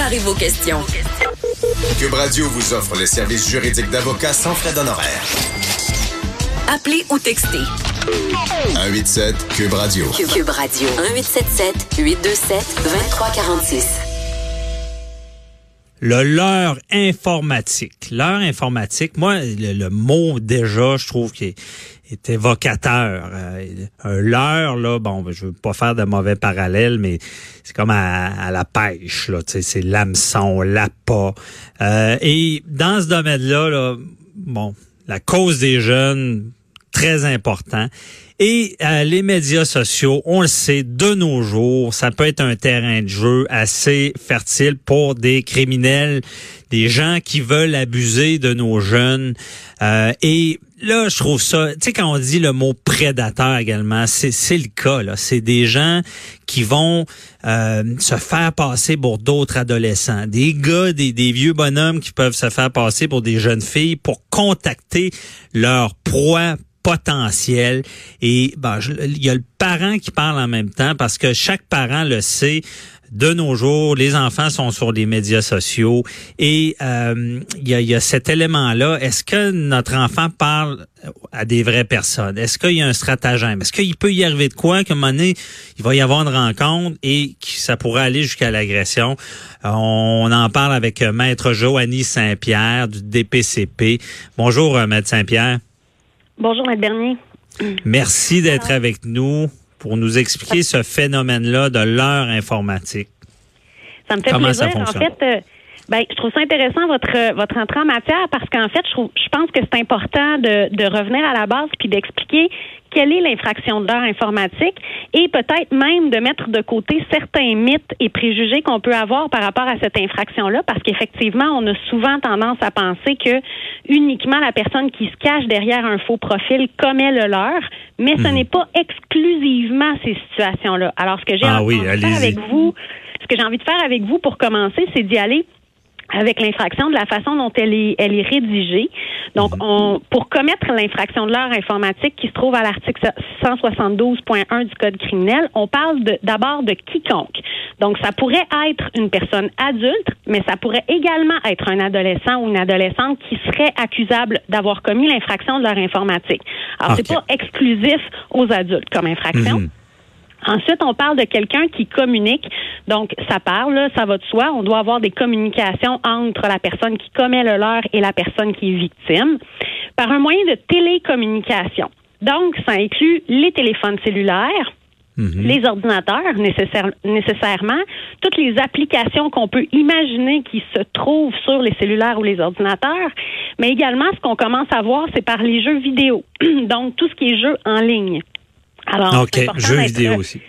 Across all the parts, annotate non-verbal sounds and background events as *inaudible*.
Préparez vos questions. Cube Radio vous offre les services juridiques d'avocats sans frais d'honoraires. Appelez ou textez. 187 Cube Radio. Cube, Cube Radio. 1877 827 2346. Le leurre informatique. Leurre informatique, moi, le, le mot déjà, je trouve qu'il est évocateur. Euh, un leurre, là, bon, je veux pas faire de mauvais parallèle, mais c'est comme à, à, la pêche, là, tu sais, c'est l'hameçon, l'appât. Euh, et dans ce domaine-là, là, bon, la cause des jeunes, très important. Et euh, les médias sociaux, on le sait, de nos jours, ça peut être un terrain de jeu assez fertile pour des criminels, des gens qui veulent abuser de nos jeunes. Euh, et là, je trouve ça, tu sais, quand on dit le mot prédateur également, c'est, le cas, là. C'est des gens qui vont euh, se faire passer pour d'autres adolescents. Des gars, des, des vieux bonhommes qui peuvent se faire passer pour des jeunes filles pour contacter leur proie potentiel et ben, il y a le parent qui parle en même temps parce que chaque parent le sait de nos jours, les enfants sont sur les médias sociaux et euh, il y, a, y, a, cet élément-là. Est-ce que notre enfant parle à des vraies personnes? Est-ce qu'il y a un stratagème? Est-ce qu'il peut y arriver de quoi qu'à un moment donné, il va y avoir une rencontre et ça pourrait aller jusqu'à l'agression? On en parle avec Maître Joanny Saint-Pierre du DPCP. Bonjour, Maître Saint-Pierre. Bonjour, Maître Bernier. Merci d'être avec nous pour nous expliquer ce phénomène-là de l'heure informatique. Ça me fait Comment plaisir. ça fonctionne? En fait, euh, ben, je trouve ça intéressant votre votre entrée en matière parce qu'en fait, je, trouve, je pense que c'est important de, de revenir à la base puis d'expliquer quelle est l'infraction d'heure informatique et peut-être même de mettre de côté certains mythes et préjugés qu'on peut avoir par rapport à cette infraction-là, parce qu'effectivement, on a souvent tendance à penser que uniquement la personne qui se cache derrière un faux profil commet le leur, mais ce Mhm. n'est pas exclusivement ces situations-là. Alors, ce que j'ai Ah envie oui, de faire avec vous, ce que j'ai envie de faire avec vous pour commencer, c'est d'y aller avec l'infraction de la façon dont elle est, elle est rédigée. Donc, on, pour commettre l'infraction de l'heure informatique qui se trouve à l'article 172.1 du Code criminel, on parle de- d'abord de, quiconque. Donc, ça pourrait être une personne adulte, mais ça pourrait également être un adolescent ou une adolescente qui serait accusable d'avoir commis l'infraction de l'heure informatique. Alors, c'est pas exclusif aux adultes comme infraction. Mhm. Ensuite, on parle de quelqu'un qui communique. Donc, ça parle, là, ça va de soi. On doit avoir des communications entre la personne qui commet le leurre et la personne qui est victime par un moyen de télécommunication. Donc, ça inclut les téléphones cellulaires, Mhm. les ordinateurs nécessaire- nécessairement, toutes les applications qu'on peut imaginer qui se trouvent sur les cellulaires ou les ordinateurs, mais également ce qu'on commence à voir, c'est par les jeux vidéo. *clears throat* Donc, tout ce qui est jeux en ligne. Alors, OK, jeux vidéo aussi.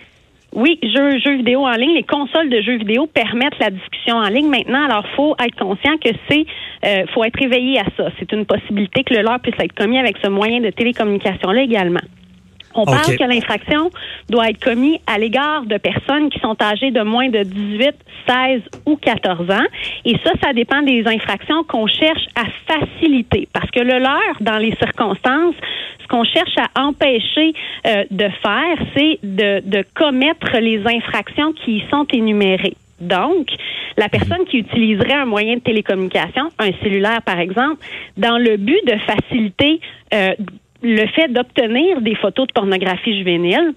oui, jeux, jeux vidéo en ligne. Les consoles de jeux vidéo permettent la discussion en ligne maintenant. Alors, faut être conscient que c'est, euh, faut être éveillé à ça. C'est une possibilité que le leurre puisse être commis avec ce moyen de télécommunication-là également. On parle que l'infraction doit être commise à l'égard de personnes qui sont âgées de moins de 18, 16 ou 14 ans. Et ça, ça dépend des infractions qu'on cherche à faciliter. Parce que le leurre, dans les circonstances, ce qu'on cherche à empêcher euh, de faire, c'est de, de commettre les infractions qui y sont énumérées. Donc, la personne qui utiliserait un moyen de télécommunication, un cellulaire par exemple, dans le but de faciliter euh, le fait d'obtenir des photos de pornographie juvénile,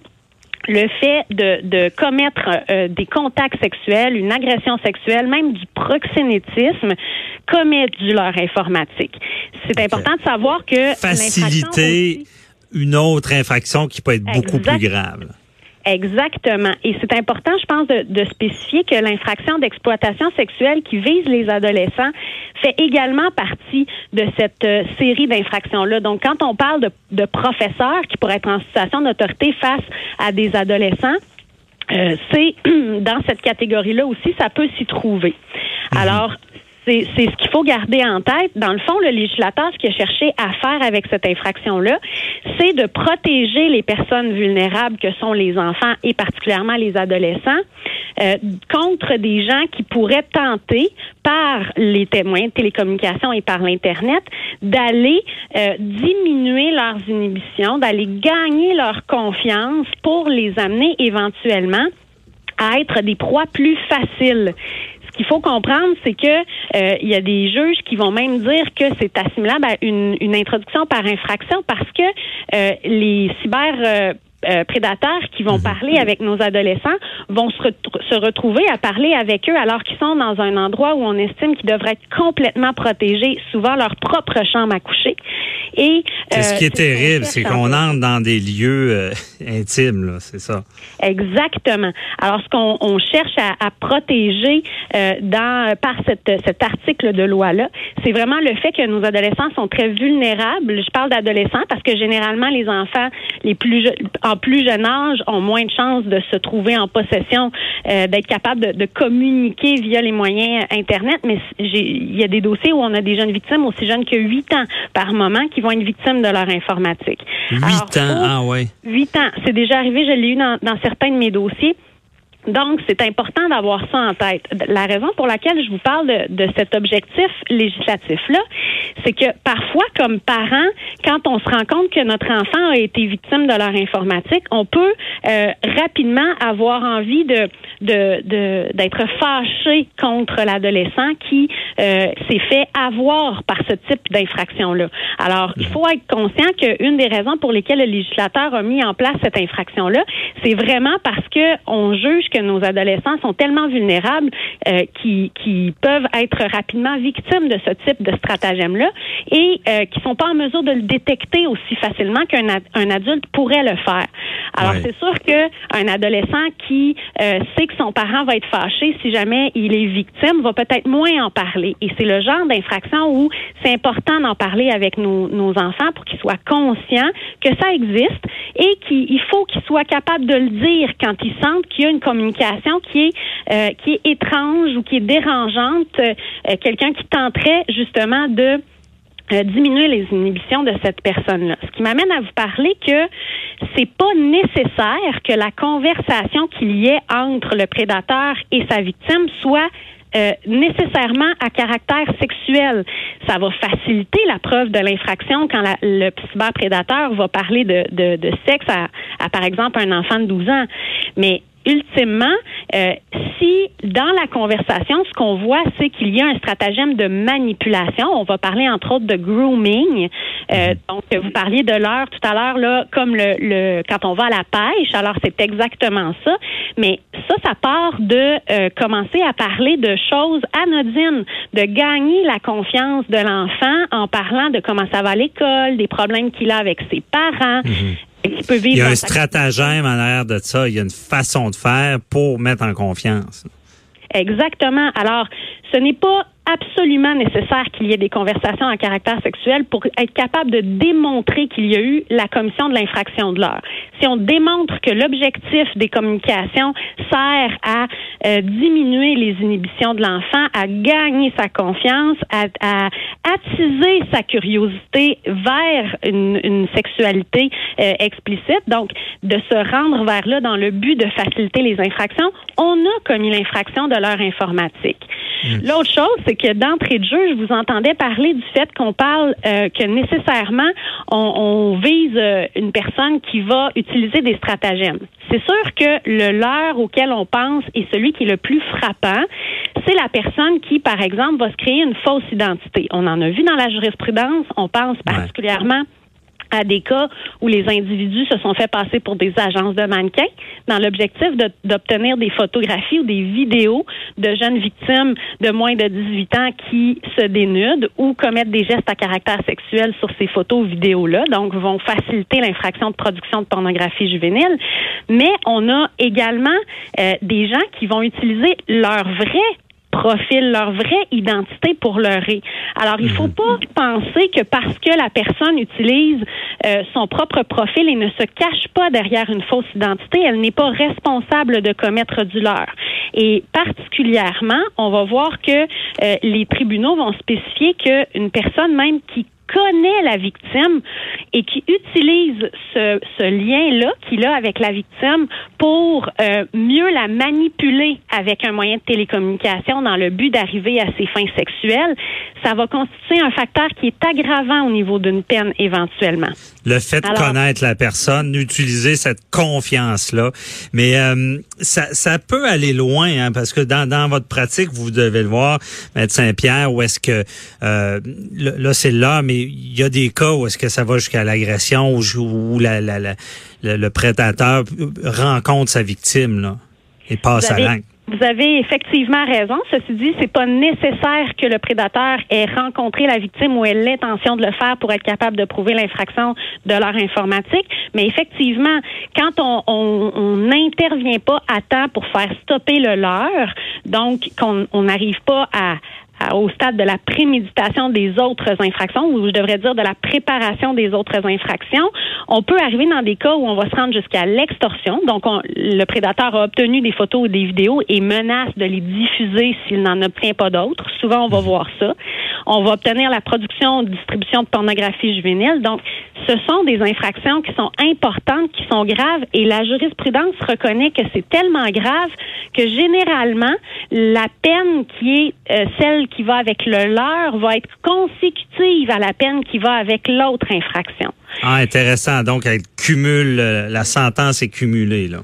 le fait de, de commettre euh, des contacts sexuels, une agression sexuelle, même du proxénétisme, commet du leurre informatique. C'est important de savoir que Faciliter aussi- une autre infraction qui peut être beaucoup plus grave. Exactement. Et c'est important, je pense, de, de spécifier que l'infraction d'exploitation sexuelle qui vise les adolescents fait également partie de cette euh, série d'infractions-là. Donc, quand on parle de, de professeurs qui pourraient être en situation d'autorité face à des adolescents, euh, c'est *clears throat* dans cette catégorie-là aussi, ça peut s'y trouver. Alors, c'est ce qu'il faut garder en tête. Dans le fond, le législateur, ce qu'il a cherché à faire avec cette infraction-là, c'est de protéger les personnes vulnérables que sont les enfants et particulièrement les adolescents euh, contre des gens qui pourraient tenter par les témoins de télécommunications et par l'Internet d'aller euh, diminuer leurs inhibitions, d'aller gagner leur confiance pour les amener éventuellement à être des proies plus faciles. Ce qu'il faut comprendre, c'est que euh, il y a des juges qui vont même dire que c'est assimilable à une, une introduction par infraction parce que euh, les cyber euh, prédateurs qui vont parler avec nos adolescents vont se, se retrouver à parler avec eux alors qu'ils sont dans un endroit où on estime qu'ils devraient être complètement protégés, souvent leur propre chambre à coucher. Et C'est ce euh, qui est terrible, c'est qu'on entre dans des lieux euh, intimes, c'est ça. Exactement. Alors, ce qu'on on cherche à, à protéger euh, dans par cette, cet article de loi-là, c'est vraiment le fait que nos adolescents sont très vulnérables. Je parle d'adolescents parce que généralement, les enfants les plus je- en plus jeune âge ont moins de chances de se trouver en possession, euh, d'être capables de, de communiquer via les moyens Internet. Mais j'ai- il y a des dossiers où on a des jeunes victimes aussi jeunes que 8 ans par moment qui vont être victimes de leur informatique. Huit ans, ah ouais. Huit ans. C'est déjà arrivé, je l'ai eu dans, dans certains de mes dossiers. Donc, c'est important d'avoir ça en tête. La raison pour laquelle je vous parle de, de cet objectif législatif-là, c'est que parfois, comme parents, quand on se rend compte que notre enfant a été victime de leur informatique, on peut euh, rapidement avoir envie de d'être fâché contre l'adolescent qui euh, s'est fait avoir par ce type d'infraction-là. Alors, il faut être conscient qu'une des raisons pour lesquelles le législateur a mis en place cette infraction-là, c'est vraiment parce que on juge nos adolescents sont tellement vulnérables euh, qui, qui peuvent être rapidement victimes de ce type de stratagème-là et euh, qui sont pas en mesure de le détecter aussi facilement qu'un ad- un adulte pourrait le faire. Alors, Ouais. c'est sûr qu'un adolescent qui euh, sait que son parent va être fâché si jamais il est victime va peut-être moins en parler. Et c'est le genre d'infraction où c'est important d'en parler avec nos, nos enfants pour qu'ils soient conscients que ça existe et qu'il il faut qu'ils soient capables de le dire quand ils sentent qu'il y a une communication qui est euh, qui est étrange ou qui est dérangeante, euh, quelqu'un qui tenterait justement de euh, diminuer les inhibitions de cette personne-là. Ce qui m'amène à vous parler que c'est pas nécessaire que la conversation qu'il y ait entre le prédateur et sa victime soit nécessairement à caractère sexuel. Ça va faciliter la preuve de l'infraction quand la- le cyberprédateur va parler de sexe à, à, par exemple, un enfant de 12 ans. Mais ultimement, euh, si dans la conversation, ce qu'on voit, c'est qu'il y a un stratagème de manipulation, on va parler entre autres de grooming. Euh, donc, vous parliez de l'heure tout à l'heure, là, comme le, le quand on va à la pêche. Alors, c'est exactement ça. Mais ça, ça part de euh, commencer à parler de choses anodines, de gagner la confiance de l'enfant en parlant de comment ça va à l'école, des problèmes qu'il a avec ses parents. Qu'il peut vivre Il y a un stratagème en arrière de ça. Il y a une façon de faire pour mettre en confiance. Exactement. Alors, ce n'est pas absolument nécessaire qu'il y ait des conversations à caractère sexuel pour être capable de démontrer qu'il y a eu la commission de l'infraction de l'heure. Si on démontre que l'objectif des communications sert à euh, diminuer les inhibitions de l'enfant, à gagner sa confiance, à, à attiser sa curiosité vers une, sexualité euh, explicite, donc de se rendre vers là dans le but de faciliter les infractions, on a commis l'infraction de l'heure informatique. L'autre chose, c'est que d'entrée de jeu, je vous entendais parler du fait qu'on parle euh, que nécessairement on, on vise euh, une personne qui va utiliser des stratagèmes. C'est sûr que le leurre auquel on pense et celui qui est le plus frappant, c'est la personne qui, par exemple, va se créer une fausse identité. On en a vu dans la jurisprudence. On pense particulièrement à des cas où les individus se sont fait passer pour des agences de mannequins dans l'objectif d'obtenir des photographies ou des vidéos de jeunes victimes de moins de 18 ans qui se dénudent ou commettent des gestes à caractère sexuel sur ces photos ou vidéos-là, donc vont faciliter l'infraction de production de pornographie juvénile. Mais on a également euh, des gens qui vont utiliser leur vrai profil, leur vraie identité pour leurrer. Alors, il faut pas penser que parce que la personne utilise euh, son propre profil et ne se cache pas derrière une fausse identité, elle n'est pas responsable de commettre du leurre. Et particulièrement, on va voir que euh, les tribunaux vont spécifier qu'une personne même qui connaît la victime et qui utilise ce, ce lien-là qu'il a avec la victime pour euh, mieux la manipuler avec un moyen de télécommunication dans le but d'arriver à ses fins sexuelles, ça va constituer un facteur qui est aggravant au niveau d'une peine éventuellement. Le fait de connaître la personne, d'utiliser cette confiance-là, mais euh, ça, ça peut aller loin, hein, parce que dans, dans votre pratique, vous devez le voir, Maître Saint-Pierre, où est-ce que euh, là, c'est là, mais il y a des cas où est-ce que ça va jusqu'à l'agression, où, où la, la, la- le, le prédateur rencontre sa victime là, et passe à l'acte. Vous avez effectivement raison. Ceci dit, c'est pas nécessaire que le prédateur ait rencontré la victime ou ait l'intention de le faire pour être capable de prouver l'infraction de leur informatique. Mais effectivement, quand on on- on n'intervient pas à temps pour faire stopper le leur, donc qu'on on n'arrive pas à- au stade de la préméditation des autres infractions, ou je devrais dire de la préparation des autres infractions, on peut arriver dans des cas où on va se rendre jusqu'à l'extorsion. Donc, on- le prédateur a obtenu des photos ou des vidéos et menace de les diffuser s'il n'en obtient pas d'autres. Souvent, on va voir ça. On va obtenir la production ou distribution de pornographie juvénile. Donc, ce sont des infractions qui sont importantes, qui sont graves, et la jurisprudence reconnaît que c'est tellement grave que généralement, la peine qui est euh, celle qui va avec le leur va être consécutive à la peine qui va avec l'autre infraction. Ah, intéressant. Donc, elle cumule, euh, la sentence est cumulée là.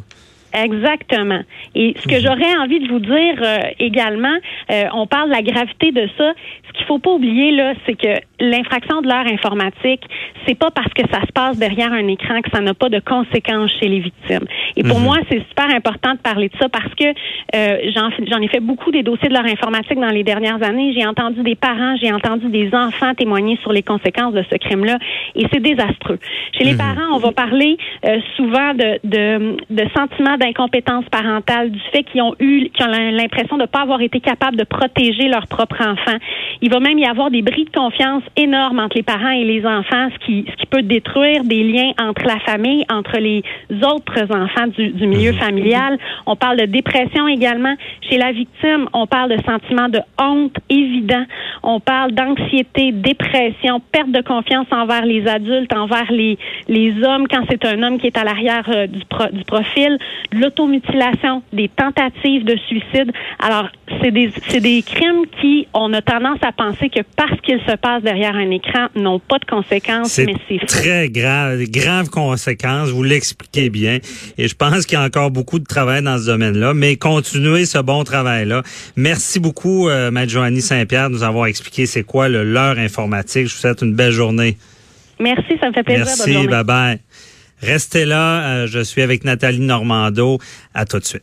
Exactement. Et ce que j'aurais envie de vous dire euh, également, euh, on parle de la gravité de ça. Ce qu'il faut pas oublier là, c'est que l'infraction de l'heure informatique, c'est pas parce que ça se passe derrière un écran que ça n'a pas de conséquences chez les victimes. Et pour moi, c'est super important de parler de ça parce que euh, j'en ai fait beaucoup des dossiers de l'heure informatique dans les dernières années. J'ai entendu des parents, j'ai entendu des enfants témoigner sur les conséquences de ce crime-là, et c'est désastreux. Chez les parents, on va parler euh, souvent de, de, de sentiments d'incompétence parentale, du fait qu'ils ont eu, qu'ils ont l'impression de ne pas avoir été capables de protéger leur propre enfant. Il va même y avoir des bris de confiance énormes entre les parents et les enfants, ce qui, ce qui peut détruire des liens entre la famille, entre les autres enfants du, du milieu familial. On parle de dépression également. Chez la victime, on parle de sentiments de honte évident. On parle d'anxiété, dépression, perte de confiance envers les adultes, envers les, les hommes quand c'est un homme qui est à l'arrière euh, du, pro- du profil, l'automutilation, des tentatives de suicide. Alors, c'est des, c'est des crimes qui, on a tendance à penser que parce qu'ils se passent derrière un écran, n'ont pas de conséquences, C'est mais c'est très grave, graves conséquences. Vous l'expliquez bien. Et je pense qu'il y a encore beaucoup de travail dans ce domaine-là. Mais continuez ce bon travail-là. Merci beaucoup, euh, Maître Joanny Saint-Pierre, de nous avoir expliqué c'est quoi le leurre informatique. Je vous souhaite une belle journée. Merci, ça me fait plaisir. Merci, journée. Restez là. euh, je suis avec Nathalie Normando. À tout de suite.